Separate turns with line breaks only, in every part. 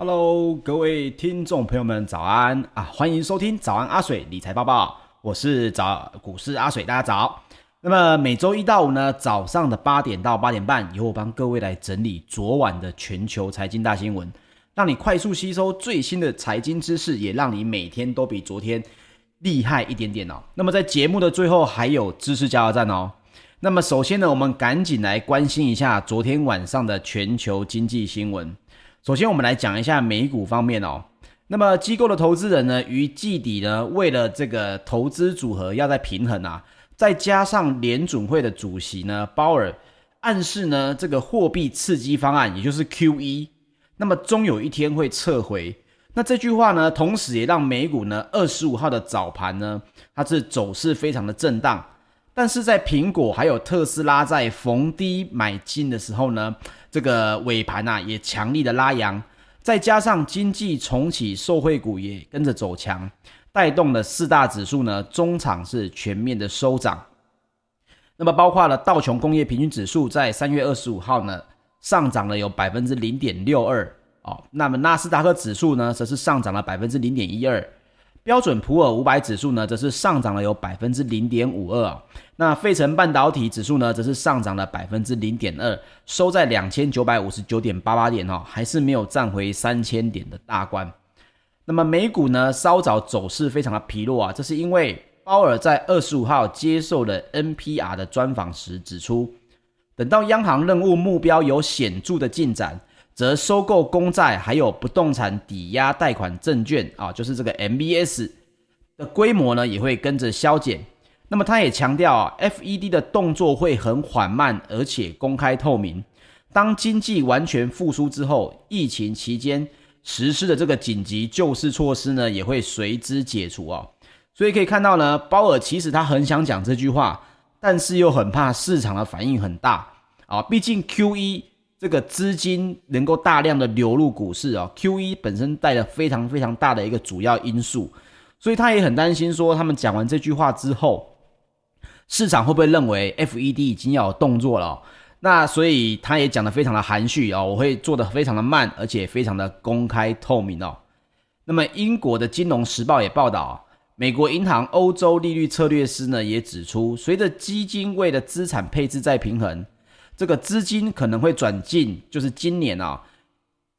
Hello，各位听众朋友们，早安啊！欢迎收听早安阿水理财报报，我是早股市阿水，大家早。那么每周一到五呢，早上的八点到八点半，由我帮各位来整理昨晚的全球财经大新闻，让你快速吸收最新的财经知识，也让你每天都比昨天厉害一点点哦。那么在节目的最后，还有知识加油站哦。那么首先呢，我们赶紧来关心一下昨天晚上的全球经济新闻。首先，我们来讲一下美股方面哦。那么，机构的投资人呢，于季底呢，为了这个投资组合要在平衡啊，再加上联准会的主席呢，鲍尔暗示呢，这个货币刺激方案，也就是 QE，那么终有一天会撤回。那这句话呢，同时也让美股呢，二十五号的早盘呢，它是走势非常的震荡。但是在苹果还有特斯拉在逢低买进的时候呢，这个尾盘呐也强力的拉扬，再加上经济重启，受惠股也跟着走强，带动了四大指数呢中场是全面的收涨。那么包括了道琼工业平均指数在三月二十五号呢上涨了有百分之零点六二哦，那么纳斯达克指数呢则是上涨了百分之零点一二。标准普尔五百指数呢，则是上涨了有百分之零点五二啊。那费城半导体指数呢，则是上涨了百分之零点二，收在两千九百五十九点八八点哦，还是没有站回三千点的大关。那么美股呢，稍早走势非常的疲弱啊，这是因为鲍尔在二十五号接受了 NPR 的专访时指出，等到央行任务目标有显著的进展。则收购公债还有不动产抵押贷款证券啊，就是这个 MBS 的规模呢，也会跟着削减。那么他也强调啊，FED 的动作会很缓慢，而且公开透明。当经济完全复苏之后，疫情期间实施的这个紧急救市措施呢，也会随之解除哦。所以可以看到呢，鲍尔其实他很想讲这句话，但是又很怕市场的反应很大啊，毕竟 QE。这个资金能够大量的流入股市啊，QE 本身带了非常非常大的一个主要因素，所以他也很担心说，他们讲完这句话之后，市场会不会认为 FED 已经要有动作了？那所以他也讲得非常的含蓄啊，我会做得非常的慢，而且非常的公开透明哦。那么英国的金融时报也报道，美国银行欧洲利率策略师呢也指出，随着基金为了资产配置再平衡。这个资金可能会转进，就是今年啊，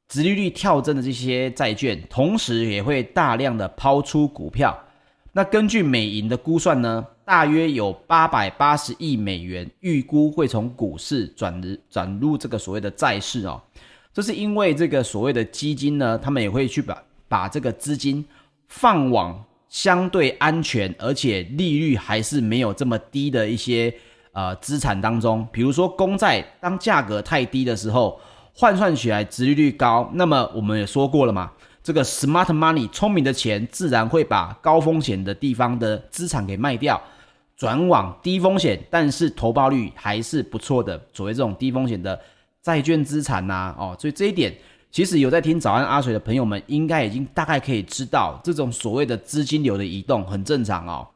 殖利率跳增的这些债券，同时也会大量的抛出股票。那根据美银的估算呢，大约有八百八十亿美元预估会从股市转入转入这个所谓的债市哦。这是因为这个所谓的基金呢，他们也会去把把这个资金放往相对安全，而且利率还是没有这么低的一些。呃，资产当中，比如说公债，当价格太低的时候，换算起来殖利率高，那么我们也说过了嘛，这个 smart money 聪明的钱自然会把高风险的地方的资产给卖掉，转往低风险，但是投报率还是不错的，所谓这种低风险的债券资产呐、哦，所以这一点其实有在听早安阿水的朋友们，应该已经大概可以知道，这种所谓的资金流的移动很正常哦。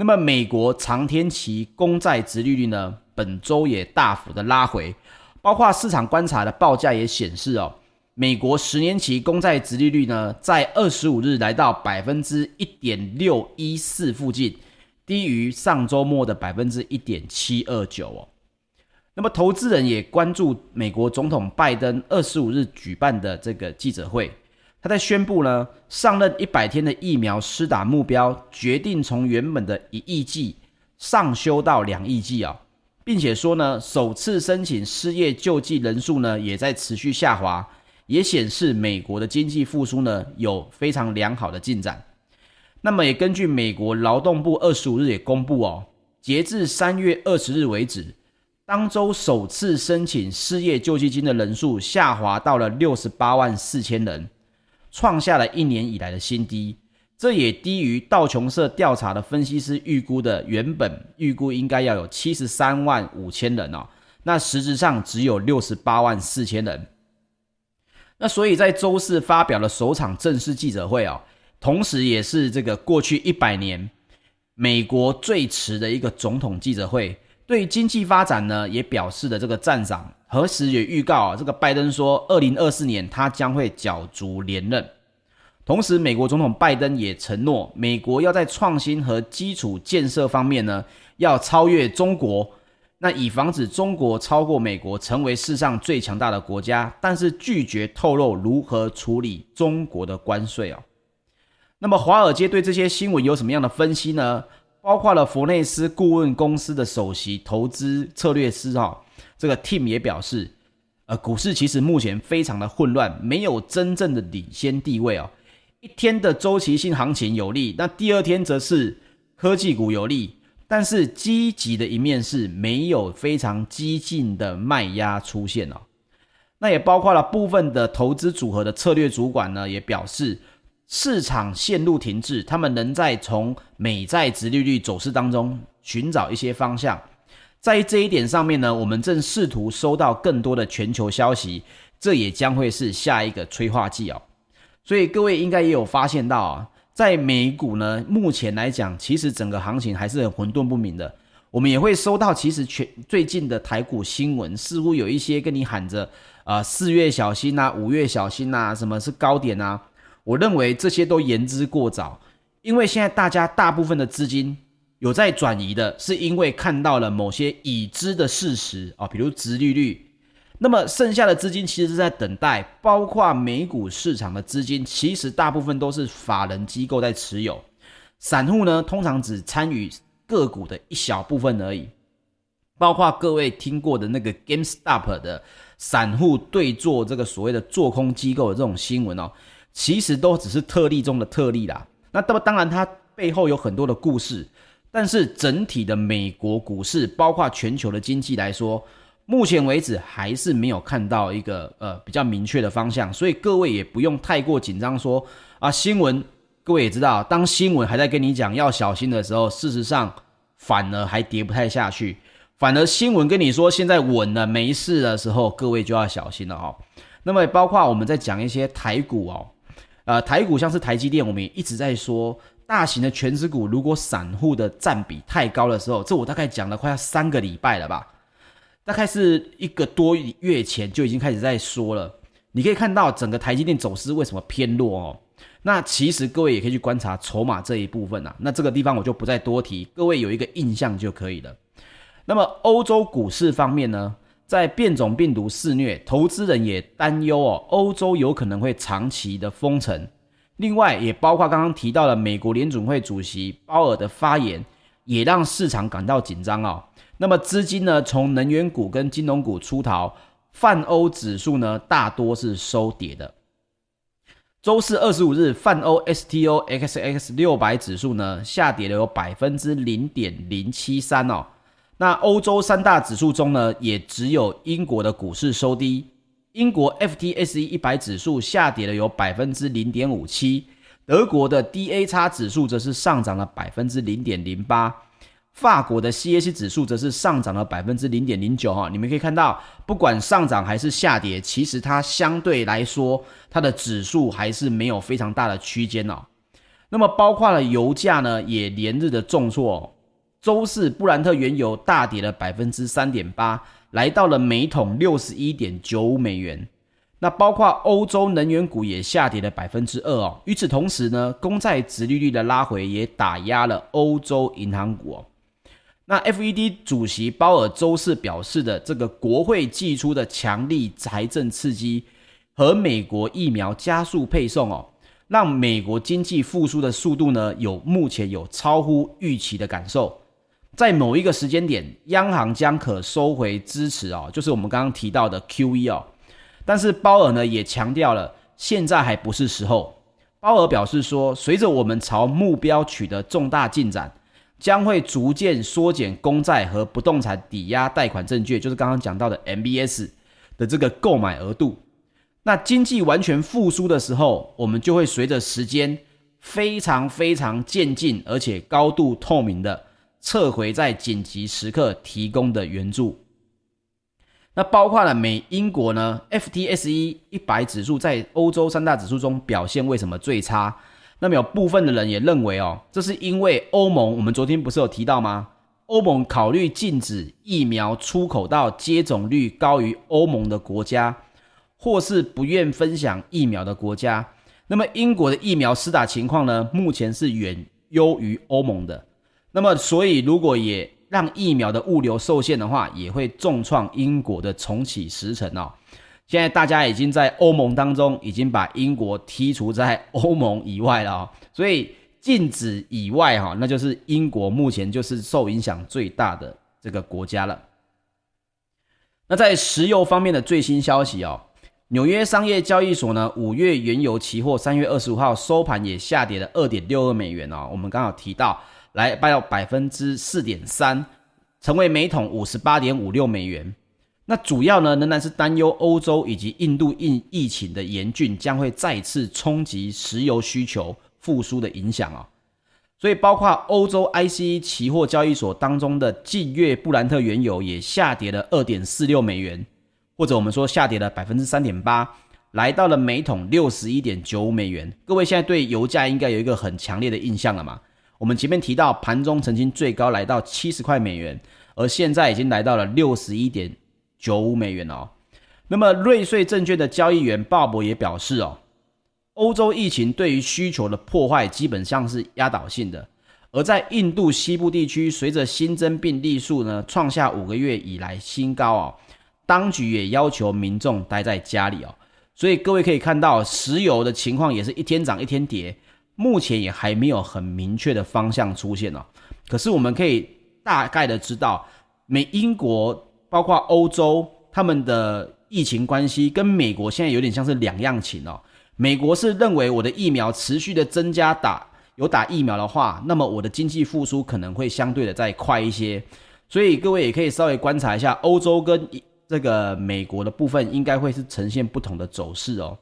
那么，美国长天期公债殖利率呢，本周也大幅的拉回，包括市场观察的报价也显示哦，美国十年期公债殖利率呢，在二十五日来到百分之一点六一四附近，低于上周末的百分之一点七二九哦。那么，投资人也关注美国总统拜登二十五日举办的这个记者会。他在宣布呢，上任一百天的疫苗施打目标决定从原本的一亿剂上修到两亿剂啊，并且说呢，首次申请失业救济人数呢也在持续下滑，也显示美国的经济复苏呢有非常良好的进展。那么也根据美国劳动部二十五日也公布哦，截至三月二十日为止，当周首次申请失业救济金的人数下滑到了六十八万四千人。创下了一年以来的新低，这也低于道琼社调查的分析师预估的，原本预估应该要有七十三万五千人哦，那实质上只有六十八万四千人。那所以在周四发表了首场正式记者会哦，同时也是这个过去一百年美国最迟的一个总统记者会，对经济发展呢也表示了这个赞赏，何时也预告啊，这个拜登说，二零二四年他将会角逐连任。同时，美国总统拜登也承诺，美国要在创新和基础建设方面呢，要超越中国，那以防止中国超过美国成为世上最强大的国家，但是拒绝透露如何处理中国的关税哦。那么，华尔街对这些新闻有什么样的分析呢？包括了佛内斯顾问公司的首席投资策略师哈、哦。这个 Tim 也表示，呃，股市其实目前非常的混乱，没有真正的领先地位哦。一天的周期性行情有利，那第二天则是科技股有利，但是积极的一面是没有非常激进的卖压出现哦。那也包括了部分的投资组合的策略主管呢，也表示市场陷入停滞，他们仍在从美债殖利率走势当中寻找一些方向。在这一点上面呢，我们正试图收到更多的全球消息，这也将会是下一个催化剂哦。所以各位应该也有发现到啊，在美股呢，目前来讲，其实整个行情还是很混沌不明的。我们也会收到，其实全最近的台股新闻，似乎有一些跟你喊着啊，四月小心呐，五月小心呐，什么是高点啊？我认为这些都言之过早，因为现在大家大部分的资金。有在转移的，是因为看到了某些已知的事实啊，比如殖利率。那么剩下的资金其实是在等待，包括美股市场的资金，其实大部分都是法人机构在持有，散户呢通常只参与个股的一小部分而已。包括各位听过的那个 GameStop 的散户对做这个所谓的做空机构的这种新闻哦，其实都只是特例中的特例啦。那当当然，它背后有很多的故事。但是整体的美国股市，包括全球的经济来说，目前为止还是没有看到一个呃比较明确的方向，所以各位也不用太过紧张说啊新闻，各位也知道，当新闻还在跟你讲要小心的时候，事实上反而还跌不太下去，反而新闻跟你说现在稳了没事的时候，各位就要小心了哈。那么包括我们在讲一些台股哦，呃台股像是台积电，我们也一直在说。大型的权值股，如果散户的占比太高的时候，这我大概讲了快要三个礼拜了吧，大概是一个多月前就已经开始在说了。你可以看到整个台积电走势为什么偏弱哦？那其实各位也可以去观察筹码这一部分啊。那这个地方我就不再多提，各位有一个印象就可以了。那么欧洲股市方面呢，在变种病毒肆虐，投资人也担忧哦，欧洲有可能会长期的封城。另外，也包括刚刚提到的美国联准会主席鲍尔的发言，也让市场感到紧张哦。那么资金呢，从能源股跟金融股出逃，泛欧指数呢，大多是收跌的。周四二十五日，泛欧 STOXX 六百指数呢，下跌了有百分之零点零七三哦。那欧洲三大指数中呢，也只有英国的股市收低。英国 FTSE 一百指数下跌了有百分之零点五七，德国的 DAX 指数则是上涨了百分之零点零八，法国的 CAC 指数则是上涨了百分之零点零九哈。你们可以看到，不管上涨还是下跌，其实它相对来说，它的指数还是没有非常大的区间哦。那么包括了油价呢，也连日的重挫，周四布兰特原油大跌了百分之三点八。来到了每桶六十一点九五美元，那包括欧洲能源股也下跌了百分之二哦。与此同时呢，公债殖利率的拉回也打压了欧洲银行股哦。那 FED 主席鲍尔周四表示的这个国会祭出的强力财政刺激和美国疫苗加速配送哦，让美国经济复苏的速度呢，有目前有超乎预期的感受。在某一个时间点，央行将可收回支持哦，就是我们刚刚提到的 QE 哦。但是鲍尔呢也强调了，现在还不是时候。鲍尔表示说，随着我们朝目标取得重大进展，将会逐渐缩减公债和不动产抵押贷款证券，就是刚刚讲到的 MBS 的这个购买额度。那经济完全复苏的时候，我们就会随着时间非常非常渐进，而且高度透明的。撤回在紧急时刻提供的援助，那包括了美、英国呢？FTSE 一百指数在欧洲三大指数中表现为什么最差？那么有部分的人也认为哦，这是因为欧盟，我们昨天不是有提到吗？欧盟考虑禁止疫苗出口到接种率高于欧盟的国家，或是不愿分享疫苗的国家。那么英国的疫苗施打情况呢？目前是远优于欧盟的。那么所以如果也让疫苗的物流受限的话，也会重创英国的重启时程哦。现在大家已经在欧盟当中已经把英国剔除在欧盟以外了哦，所以禁止以外哈，那就是英国目前就是受影响最大的这个国家了。那在石油方面的最新消息哦。纽约商业交易所呢，五月原油期货三月二十五号收盘也下跌了二点六二美元哦。我们刚好提到，来到百分之四点三，成为每桶五十八点五六美元。那主要呢，仍然是担忧欧洲以及印度疫疫情的严峻，将会再次冲击石油需求复苏的影响哦。所以，包括欧洲 ICE 期货交易所当中的近月布兰特原油也下跌了二点四六美元。或者我们说下跌了百分之三点八，来到了每桶六十一点九五美元。各位现在对油价应该有一个很强烈的印象了嘛？我们前面提到盘中曾经最高来到七十块美元，而现在已经来到了六十一点九五美元哦。那么瑞穗证券的交易员鲍勃也表示哦，欧洲疫情对于需求的破坏基本上是压倒性的，而在印度西部地区，随着新增病例数呢创下五个月以来新高哦。当局也要求民众待在家里哦，所以各位可以看到，石油的情况也是一天涨一天跌，目前也还没有很明确的方向出现哦。可是我们可以大概的知道，美英国包括欧洲他们的疫情关系跟美国现在有点像是两样情哦。美国是认为我的疫苗持续的增加打有打疫苗的话，那么我的经济复苏可能会相对的再快一些。所以各位也可以稍微观察一下欧洲跟。这个美国的部分应该会是呈现不同的走势哦。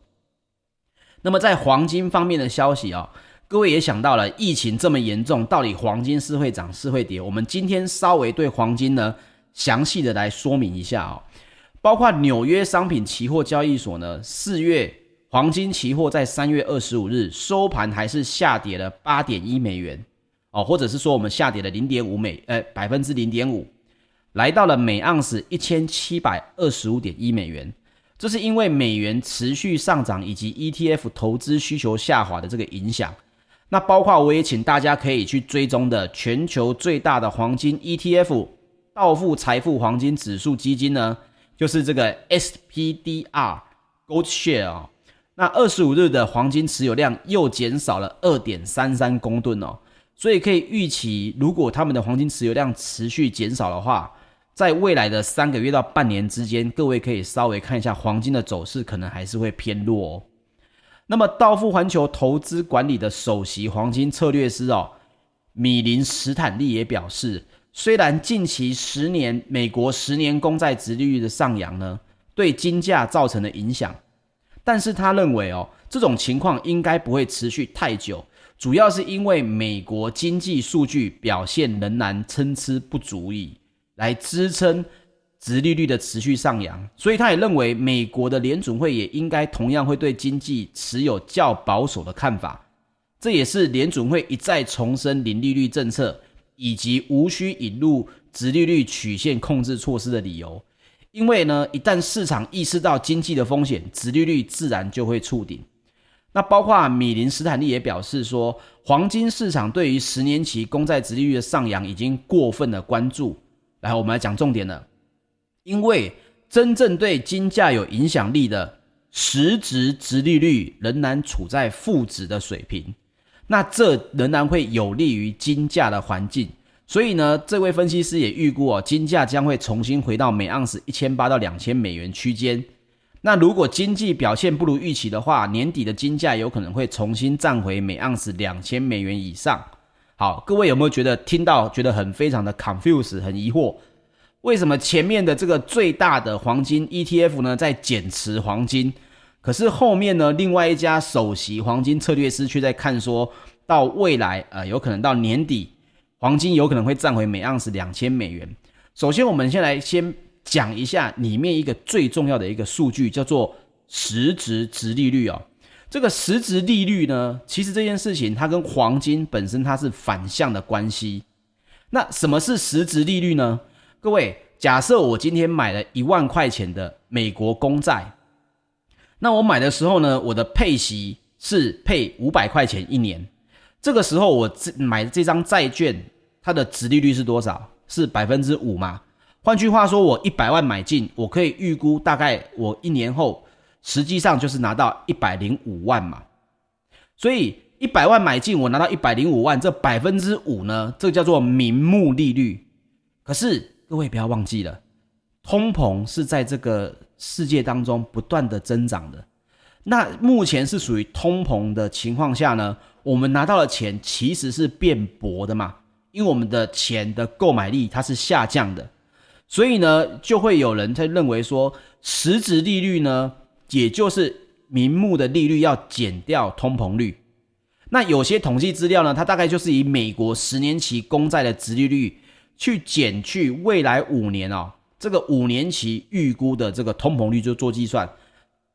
那么在黄金方面的消息哦，各位也想到了，疫情这么严重，到底黄金是会涨是会跌？我们今天稍微对黄金呢详细的来说明一下哦。包括纽约商品期货交易所呢，四月黄金期货在三月二十五日收盘还是下跌了八点一美元哦，或者是说我们下跌了零点五美，呃，百分之零点五。来到了每盎司一千七百二十五点一美元，这是因为美元持续上涨以及 ETF 投资需求下滑的这个影响。那包括我也请大家可以去追踪的全球最大的黄金 ETF 道富财富黄金指数基金呢，就是这个 SPDR Gold Share 哦。那二十五日的黄金持有量又减少了二点三三公吨哦，所以可以预期，如果他们的黄金持有量持续减少的话，在未来的三个月到半年之间，各位可以稍微看一下黄金的走势，可能还是会偏弱哦。那么，道富环球投资管理的首席黄金策略师哦，米林史坦利也表示，虽然近期十年美国十年公债殖利率的上扬呢，对金价造成了影响，但是他认为哦，这种情况应该不会持续太久，主要是因为美国经济数据表现仍然参差不足以。来支撑殖利率的持续上扬，所以他也认为美国的联准会也应该同样会对经济持有较保守的看法。这也是联准会一再重申零利率政策以及无需引入殖利率曲线控制措施的理由。因为呢，一旦市场意识到经济的风险，殖利率自然就会触顶。那包括米林斯坦利也表示说，黄金市场对于十年期公债殖利率的上扬已经过分的关注。来，我们来讲重点了。因为真正对金价有影响力的实质值利率仍然处在负值的水平，那这仍然会有利于金价的环境。所以呢，这位分析师也预估哦，金价将会重新回到每盎司一千八到两千美元区间。那如果经济表现不如预期的话，年底的金价有可能会重新站回每盎司两千美元以上。好，各位有没有觉得听到觉得很非常的 confuse 很疑惑？为什么前面的这个最大的黄金 ETF 呢在减持黄金，可是后面呢另外一家首席黄金策略师却在看说到未来呃有可能到年底黄金有可能会站回每盎司两千美元。首先我们先来先讲一下里面一个最重要的一个数据叫做实质值利率哦。这个实质利率呢，其实这件事情它跟黄金本身它是反向的关系。那什么是实质利率呢？各位，假设我今天买了一万块钱的美国公债，那我买的时候呢，我的配息是配五百块钱一年。这个时候我这买的这张债券，它的值利率是多少？是百分之五嘛？换句话说，我一百万买进，我可以预估大概我一年后，实际上就是拿到一百零五万嘛。所以一百万买进，我拿到一百零五万，这百分之五呢，这叫做名目利率。可是各位不要忘记了，通膨是在这个世界当中不断的增长的。那目前是属于通膨的情况下呢，我们拿到的钱其实是变薄的嘛，因为我们的钱的购买力它是下降的。所以呢，就会有人在认为说，实质利率呢，也就是名目的利率要减掉通膨率。那有些统计资料呢，它大概就是以美国十年期公债的殖利率去减去未来五年哦，这个五年期预估的这个通膨率就做计算，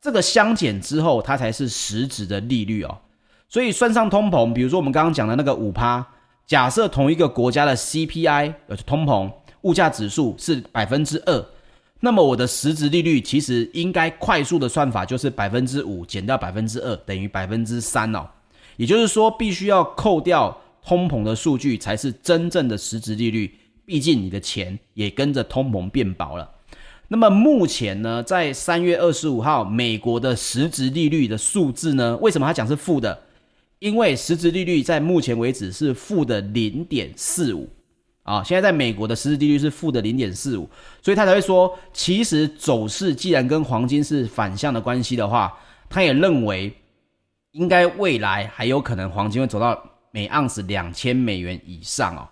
这个相减之后，它才是实质的利率哦。所以算上通膨，比如说我们刚刚讲的那个五趴，假设同一个国家的 CPI 有通膨。物价指数是百分之二，那么我的实质利率其实应该快速的算法就是百分之五减掉百分之二等于百分之三哦，也就是说必须要扣掉通膨的数据才是真正的实质利率，毕竟你的钱也跟着通膨变薄了。那么目前呢，在三月二十五号，美国的实质利率的数字呢，为什么它讲是负的？因为实质利率在目前为止是负的零点四五。啊，现在在美国的实质利率是负的零点四五，所以他才会说，其实走势既然跟黄金是反向的关系的话，他也认为应该未来还有可能黄金会走到每盎司两千美元以上哦。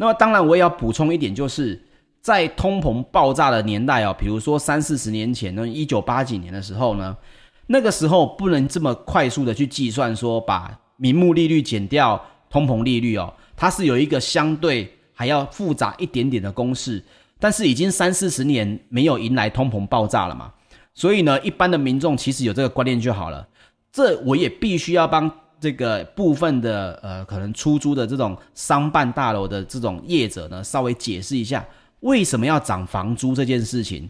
那么当然我也要补充一点，就是在通膨爆炸的年代哦，比如说三四十年前，那一九八几年的时候呢，那个时候不能这么快速的去计算说把名目利率减掉通膨利率哦，它是有一个相对。还要复杂一点点的公式，但是已经三四十年没有迎来通膨爆炸了嘛，所以呢，一般的民众其实有这个观念就好了。这我也必须要帮这个部分的呃，可能出租的这种商办大楼的这种业者呢，稍微解释一下为什么要涨房租这件事情。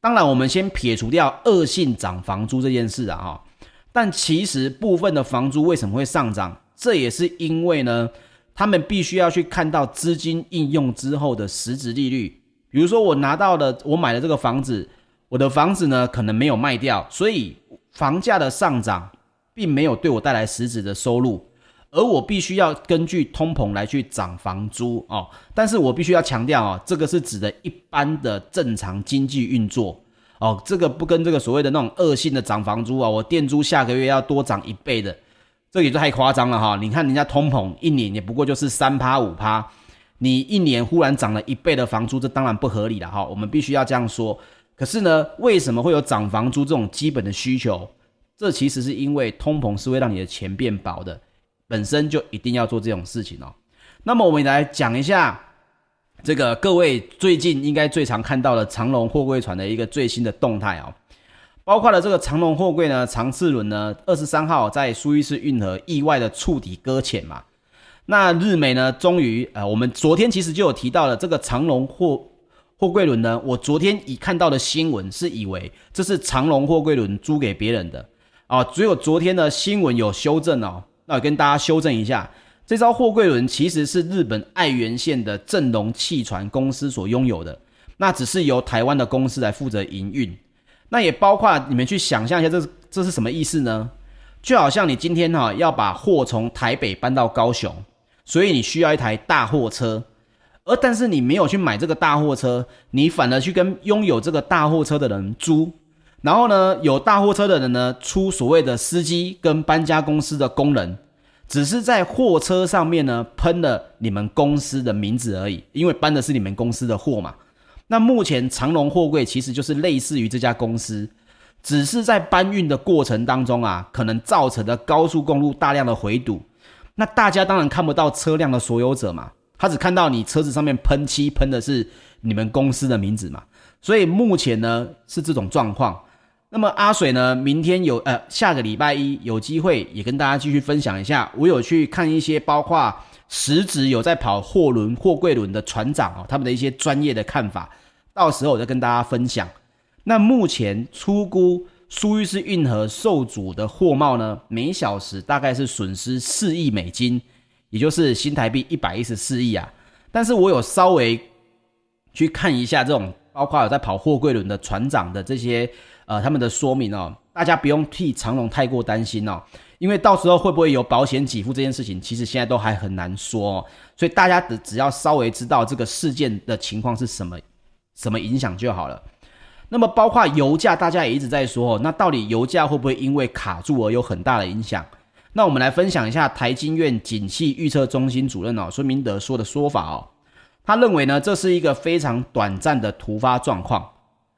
当然，我们先撇除掉恶性涨房租这件事啊，哈，但其实部分的房租为什么会上涨，这也是因为呢。他们必须要去看到资金应用之后的实质利率，比如说我拿到了，我买了这个房子，我的房子呢可能没有卖掉，所以房价的上涨并没有对我带来实质的收入，而我必须要根据通膨来去涨房租哦。但是我必须要强调哦，这个是指的一般的正常经济运作哦，这个不跟这个所谓的那种恶性的涨房租啊，我店租下个月要多涨一倍的。这也就太夸张了哈！你看人家通膨一年也不过就是三趴五趴，你一年忽然涨了一倍的房租，这当然不合理了哈！我们必须要这样说。可是呢，为什么会有涨房租这种基本的需求？这其实是因为通膨是会让你的钱变薄的，本身就一定要做这种事情哦。那么我们来讲一下这个各位最近应该最常看到的长龙货柜船的一个最新的动态哦。包括了这个长龙货柜呢，长次轮呢，二十三号在苏伊士运河意外的触底搁浅嘛。那日美呢，终于呃，我们昨天其实就有提到了这个长龙货货柜轮呢。我昨天已看到的新闻是以为这是长龙货柜轮租给别人的啊，只有昨天的新闻有修正哦。那我跟大家修正一下，这艘货柜轮其实是日本爱媛县的正隆汽船公司所拥有的，那只是由台湾的公司来负责营运。那也包括你们去想象一下这，这这是什么意思呢？就好像你今天哈、要把货从台北搬到高雄，所以你需要一台大货车，而但是你没有去买这个大货车，你反而去跟拥有这个大货车的人租，然后呢，有大货车的人呢出所谓的司机跟搬家公司的工人，只是在货车上面呢喷了你们公司的名字而已，因为搬的是你们公司的货嘛。那目前长荣货柜其实就是类似于这家公司，只是在搬运的过程当中啊，可能造成的高速公路大量的回堵。那大家当然看不到车辆的所有者嘛，他只看到你车子上面喷漆喷的是你们公司的名字嘛。所以目前呢是这种状况。那么阿水呢，明天有呃下个礼拜一有机会也跟大家继续分享一下，我有去看一些包括实质有在跑货轮、货柜轮的船长哦，他们的一些专业的看法，到时候我再跟大家分享。那目前出估苏伊士运河受阻的货贸呢，每小时大概是损失四亿美金，也就是新台币一百一十四亿啊。但是我有稍微去看一下这种，包括有在跑货柜轮的船长的这些呃他们的说明哦，大家不用替长荣太过担心哦，因为到时候会不会有保险给付这件事情，其实现在都还很难说哦，所以大家只只要稍微知道这个事件的情况是什么什么影响就好了。那么包括油价，大家也一直在说，那到底油价会不会因为卡住而有很大的影响？那我们来分享一下台经院景气预测中心主任哦孙明德说的说法哦，他认为呢，这是一个非常短暂的突发状况，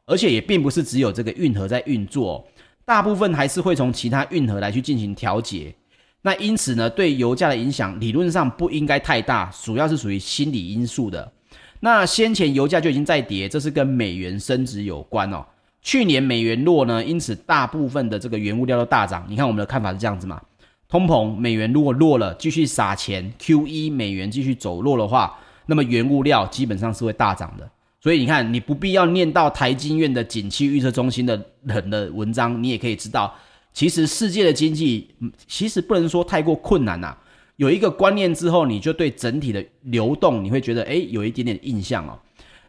而且也并不是只有这个运河在运作，大部分还是会从其他运河来去进行调节。那因此呢，对油价的影响理论上不应该太大，主要是属于心理因素的。那先前油价就已经在跌，这是跟美元升值有关哦。去年美元弱呢，因此大部分的这个原物料都大涨。你看我们的看法是这样子嘛？通膨，美元如果弱了，继续撒钱，QE，美元继续走弱的话，那么原物料基本上是会大涨的。所以你看，你不必要念到台经院的景气预测中心的人的文章，你也可以知道，其实世界的经济其实不能说太过困难呐、啊。有一个观念之后，你就对整体的流动，你会觉得诶，有一点点印象哦。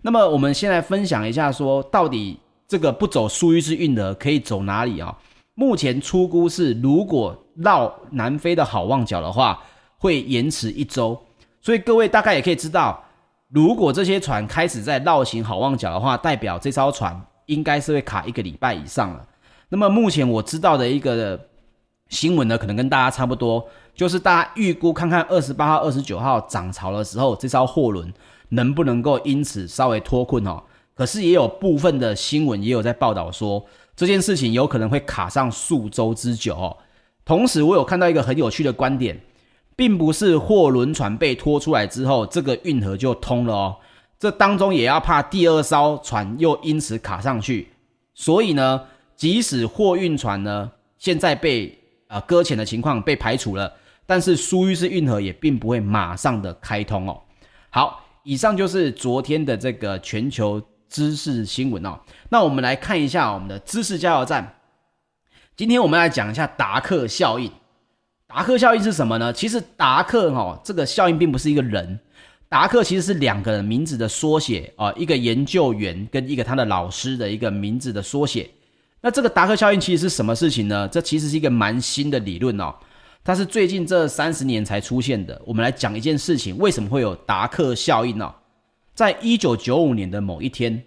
那么我们先来分享一下说，到底这个不走苏伊士运河可以走哪里啊、目前出估是，如果绕南非的好望角的话，会延迟一周。所以各位大概也可以知道，如果这些船开始在绕行好望角的话，代表这艘船应该是会卡一个礼拜以上了。那么目前我知道的一个新闻呢，可能跟大家差不多。就是大家预估看看二十八号、二十九号涨潮的时候，这艘货轮能不能够因此稍微脱困哦？可是也有部分的新闻也有在报道说，这件事情有可能会卡上数周之久哦。同时，我有看到一个很有趣的观点，并不是货轮船被拖出来之后，这个运河就通了哦。这当中也要怕第二艘船又因此卡上去，所以呢，即使货运船呢现在被呃搁浅的情况被排除了。但是苏伊士运河也并不会马上的开通哦。好，以上就是昨天的这个全球知识新闻哦。那我们来看一下我们的知识加油站。今天我们来讲一下达克效应。达克效应是什么呢？其实达克哈这个效应并不是一个人，达克其实是两个人名字的缩写啊，一个研究员跟一个他的老师的一个名字的缩写。那这个达克效应其实是什么事情呢？这其实是一个蛮新的理论哦。它是最近这三十年才出现的。我们来讲一件事情，为什么会有达克效应呢？在一九九五年的某一天，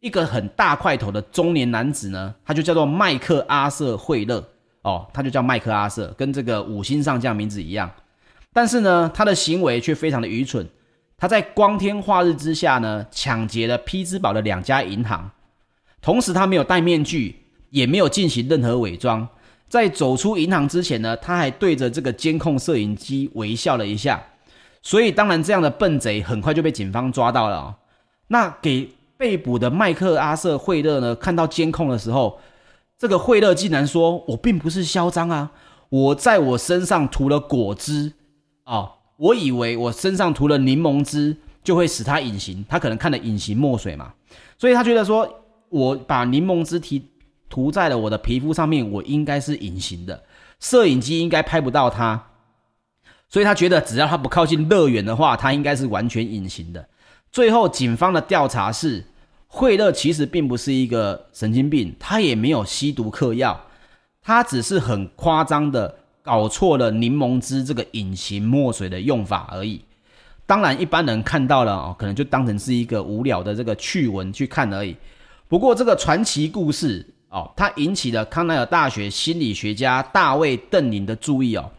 一个很大块头的中年男子呢，他就叫做麦克阿瑟惠勒哦，他就叫麦克阿瑟，跟这个五星上将名字一样。但是呢，他的行为却非常的愚蠢。他在光天化日之下呢，抢劫了匹兹堡的两家银行，同时他没有戴面具，也没有进行任何伪装。在走出银行之前呢，他还对着这个监控摄影机微笑了一下，所以当然这样的笨贼很快就被警方抓到了哦。那给被捕的麦克阿瑟惠勒呢，看到监控的时候，这个惠勒竟然说：“我并不是嚣张啊，我在我身上涂了果汁哦，我以为我身上涂了柠檬汁就会使他隐形，他可能看了隐形墨水嘛，所以他觉得说我把柠檬汁提。”涂在了我的皮肤上面，我应该是隐形的，摄影机应该拍不到他，所以他觉得只要他不靠近乐园的话，他应该是完全隐形的。最后，警方的调查是，惠勒其实并不是一个神经病，他也没有吸毒嗑药，他只是很夸张的搞错了柠檬汁这个隐形墨水的用法而已。当然，一般人看到了哦，可能就当成是一个无聊的这个趣闻去看而已。不过，这个传奇故事。哦，他引起了康奈尔大学心理学家大卫邓宁的注意哦，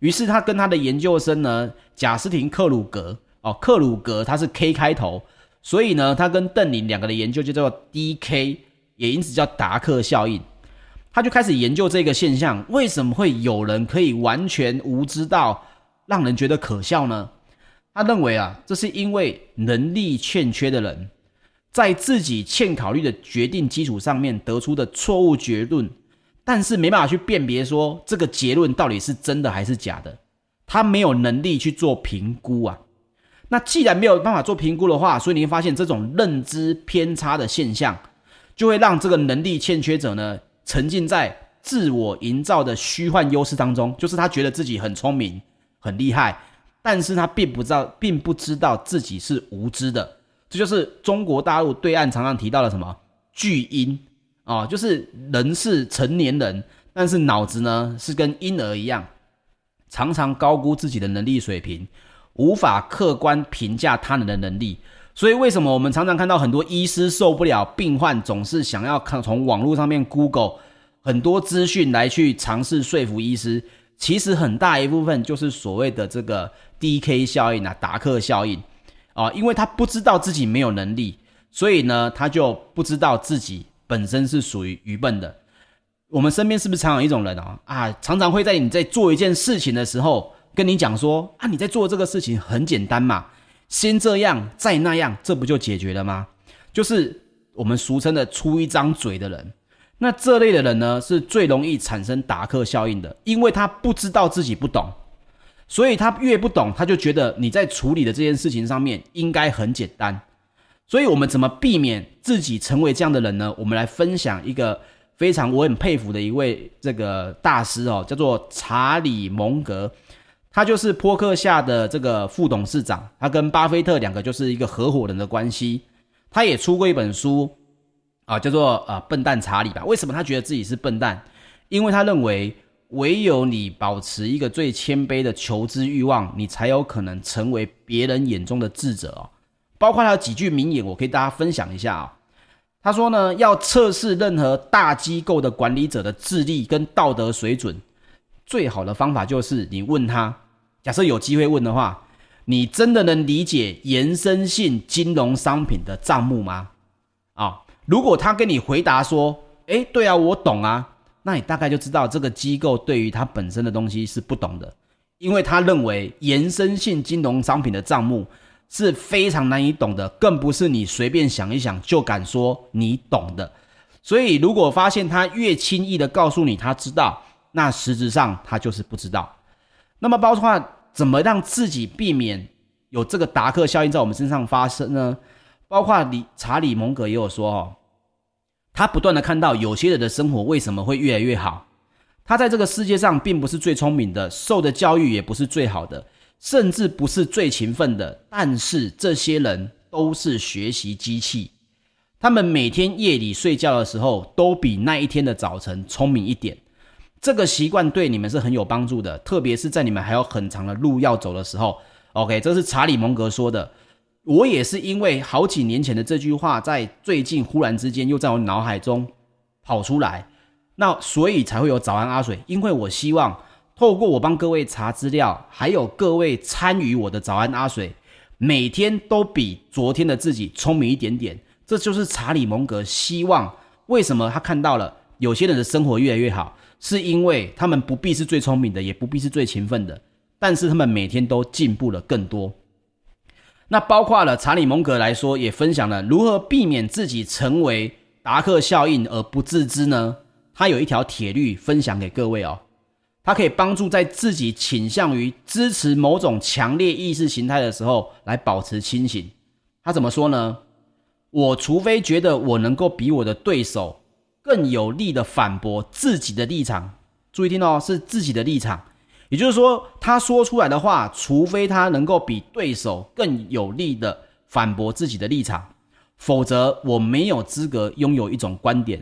于是他跟他的研究生呢，贾斯廷克鲁格哦，克鲁格他是 K 开头，所以呢，他跟邓宁两个的研究就叫做 DK，也因此叫达克效应。他就开始研究这个现象，为什么会有人可以完全无知到让人觉得可笑呢？他认为啊，这是因为能力欠缺的人。在自己欠考虑的决定基础上面得出的错误结论，但是没办法去辨别说这个结论到底是真的还是假的，他没有能力去做评估啊。那既然没有办法做评估的话，所以你会发现这种认知偏差的现象，就会让这个能力欠缺者呢，沉浸在自我营造的虚幻优势当中，就是他觉得自己很聪明、很厉害，但是他并不知道，并不知道自己是无知的。这就是中国大陆对岸常常提到的什么巨婴啊，就是人是成年人，但是脑子呢是跟婴儿一样，常常高估自己的能力水平。无法客观评价他人的能力，所以为什么我们常常看到很多医师受不了病患，总是想要看从网络上面 Google 很多资讯来去尝试说服医师？其实很大一部分就是所谓的这个 DK 效应啊，达克效应啊，因为他不知道自己没有能力，所以呢，他就不知道自己本身是属于愚笨的。我们身边是不是常有一种人啊？啊，常常会在你在做一件事情的时候。跟你讲说啊，你在做这个事情很简单嘛，先这样再那样，这不就解决了吗？就是我们俗称的出一张嘴的人。那这类的人呢，是最容易产生达克效应的，因为他不知道自己不懂，所以他越不懂，他就觉得你在处理的这件事情上面应该很简单。所以我们怎么避免自己成为这样的人呢？我们来分享一个非常我很佩服的一位这个大师哦，叫做查理蒙格。他就是波克夏的这个副董事长，他跟巴菲特两个就是一个合伙人的关系。他也出过一本书啊，叫做《啊笨蛋查理》吧。为什么他觉得自己是笨蛋？因为他认为唯有你保持一个最谦卑的求知欲望，你才有可能成为别人眼中的智者哦。包括他有几句名言，我可以大家分享一下啊。他说呢，要测试任何大机构的管理者的智力跟道德水准。最好的方法就是你问他，假设有机会问的话，你真的能理解延伸性金融商品的账目吗？啊，如果他跟你回答说，诶，对啊，我懂啊，那你大概就知道这个机构对于他本身的东西是不懂的，因为他认为延伸性金融商品的账目是非常难以懂的，更不是你随便想一想就敢说你懂的。所以，如果发现他越轻易的告诉你他知道，那实质上他就是不知道。那么包括怎么让自己避免有这个达克效应在我们身上发生呢？包括理查理蒙格也有说哦，他不断的看到有些人的生活为什么会越来越好。他在这个世界上并不是最聪明的，受的教育也不是最好的，甚至不是最勤奋的。但是这些人都是学习机器，他们每天夜里睡觉的时候都比那一天的早晨聪明一点。这个习惯对你们是很有帮助的，特别是在你们还有很长的路要走的时候。OK，这是查理蒙格说的。我也是因为好几年前的这句话，在最近忽然之间又在我脑海中跑出来，那所以才会有早安阿水。因为我希望透过我帮各位查资料，还有各位参与我的早安阿水，每天都比昨天的自己聪明一点点。这就是查理蒙格希望。为什么他看到了有些人的生活越来越好？是因为他们不必是最聪明的，也不必是最勤奋的，但是他们每天都进步了更多。那包括了查理蒙格来说，也分享了如何避免自己成为达克效应而不自知呢？他有一条铁律分享给各位哦，他可以帮助在自己倾向于支持某种强烈意识形态的时候来保持清醒。他怎么说呢？我除非觉得我能够比我的对手。更有力的反驳自己的立场，注意听哦，是自己的立场。也就是说，他说出来的话，除非他能够比对手更有力的反驳自己的立场，否则我没有资格拥有一种观点。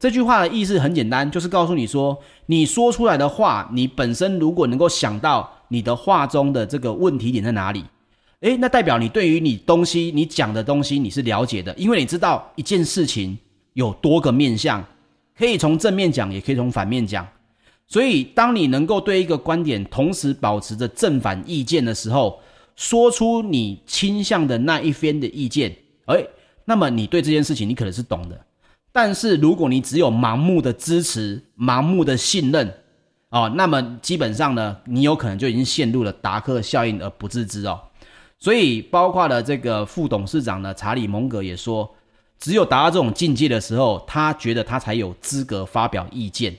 这句话的意思很简单，就是告诉你说，你说出来的话，你本身如果能够想到你的话中的这个问题点在哪里，诶，那代表你对于你东西，你讲的东西你是了解的，因为你知道一件事情。有多个面向，可以从正面讲，也可以从反面讲。所以，当你能够对一个观点同时保持着正反意见的时候，说出你倾向的那一边的意见，诶，那么你对这件事情你可能是懂的。但是，如果你只有盲目的支持、盲目的信任，哦，那么基本上呢，你有可能就已经陷入了达克效应而不自知哦。所以，包括了这个副董事长呢，查理蒙格也说。只有达到这种境界的时候，他觉得他才有资格发表意见，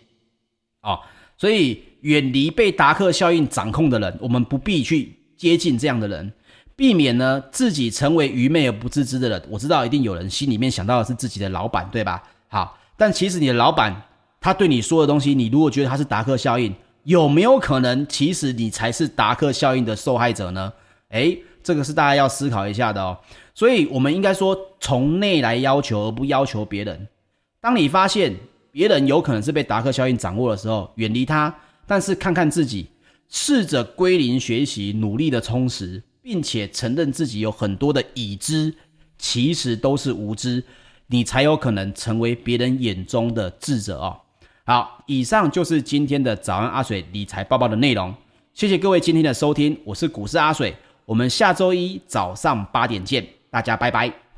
啊、哦，所以远离被达克效应掌控的人，我们不必去接近这样的人，避免呢自己成为愚昧而不自知的人。我知道一定有人心里面想到的是自己的老板，对吧？好，但其实你的老板他对你说的东西，你如果觉得他是达克效应，有没有可能其实你才是达克效应的受害者呢？诶，这个是大家要思考一下的哦。所以，我们应该说从内来要求，而不要求别人。当你发现别人有可能是被达克效应掌握的时候，远离他。但是看看自己，试着归零学习，努力的充实，并且承认自己有很多的已知，其实都是无知，你才有可能成为别人眼中的智者哦。好，以上就是今天的早安阿水理财报报的内容，谢谢各位今天的收听，我是股市阿水，我们下周一早上八点见，大家拜拜。